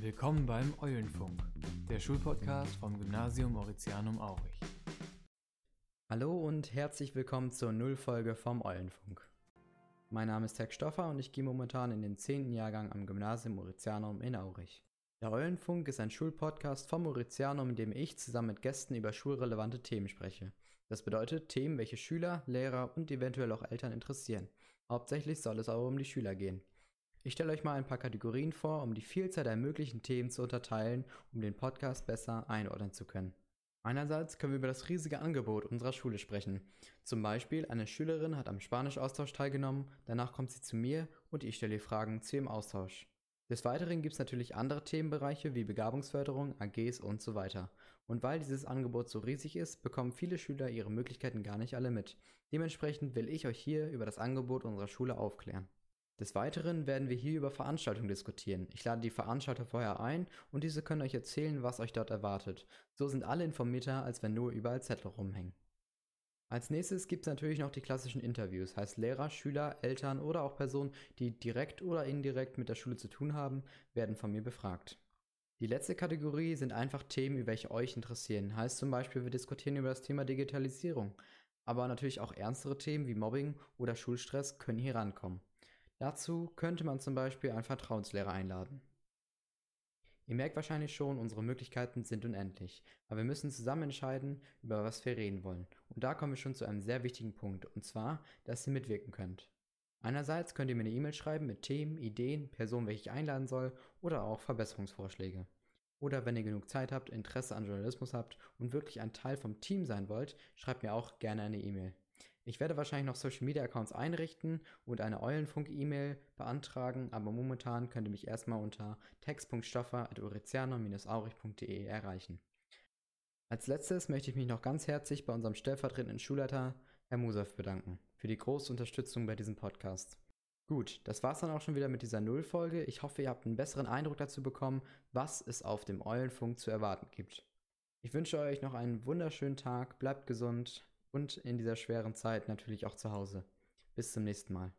Willkommen beim Eulenfunk, der Schulpodcast vom Gymnasium Mauritianum Aurich. Hallo und herzlich willkommen zur Nullfolge vom Eulenfunk. Mein Name ist Tex Stoffer und ich gehe momentan in den 10. Jahrgang am Gymnasium Mauritianum in Aurich. Der Eulenfunk ist ein Schulpodcast vom Mauritianum, in dem ich zusammen mit Gästen über schulrelevante Themen spreche. Das bedeutet Themen, welche Schüler, Lehrer und eventuell auch Eltern interessieren. Hauptsächlich soll es aber um die Schüler gehen. Ich stelle euch mal ein paar Kategorien vor, um die Vielzahl der möglichen Themen zu unterteilen, um den Podcast besser einordnen zu können. Einerseits können wir über das riesige Angebot unserer Schule sprechen. Zum Beispiel, eine Schülerin hat am Spanisch-Austausch teilgenommen, danach kommt sie zu mir und ich stelle ihr Fragen zu ihrem Austausch. Des Weiteren gibt es natürlich andere Themenbereiche wie Begabungsförderung, AGs und so weiter. Und weil dieses Angebot so riesig ist, bekommen viele Schüler ihre Möglichkeiten gar nicht alle mit. Dementsprechend will ich euch hier über das Angebot unserer Schule aufklären. Des Weiteren werden wir hier über Veranstaltungen diskutieren. Ich lade die Veranstalter vorher ein und diese können euch erzählen, was euch dort erwartet. So sind alle informierter, als wenn nur überall Zettel rumhängen. Als nächstes gibt es natürlich noch die klassischen Interviews, heißt Lehrer, Schüler, Eltern oder auch Personen, die direkt oder indirekt mit der Schule zu tun haben, werden von mir befragt. Die letzte Kategorie sind einfach Themen, über welche euch interessieren. Heißt zum Beispiel, wir diskutieren über das Thema Digitalisierung. Aber natürlich auch ernstere Themen wie Mobbing oder Schulstress können hier rankommen. Dazu könnte man zum Beispiel einen Vertrauenslehrer einladen. Ihr merkt wahrscheinlich schon, unsere Möglichkeiten sind unendlich, aber wir müssen zusammen entscheiden, über was wir reden wollen. Und da kommen wir schon zu einem sehr wichtigen Punkt, und zwar, dass ihr mitwirken könnt. Einerseits könnt ihr mir eine E-Mail schreiben mit Themen, Ideen, Personen, welche ich einladen soll oder auch Verbesserungsvorschläge. Oder wenn ihr genug Zeit habt, Interesse an Journalismus habt und wirklich ein Teil vom Team sein wollt, schreibt mir auch gerne eine E-Mail. Ich werde wahrscheinlich noch Social Media Accounts einrichten und eine Eulenfunk-E-Mail beantragen, aber momentan könnt ihr mich erstmal unter text.stoffer.uriziano-aurich.de erreichen. Als letztes möchte ich mich noch ganz herzlich bei unserem stellvertretenden Schulleiter, Herr Musav, bedanken für die große Unterstützung bei diesem Podcast. Gut, das war's dann auch schon wieder mit dieser Nullfolge. Ich hoffe, ihr habt einen besseren Eindruck dazu bekommen, was es auf dem Eulenfunk zu erwarten gibt. Ich wünsche euch noch einen wunderschönen Tag, bleibt gesund, und in dieser schweren Zeit natürlich auch zu Hause. Bis zum nächsten Mal.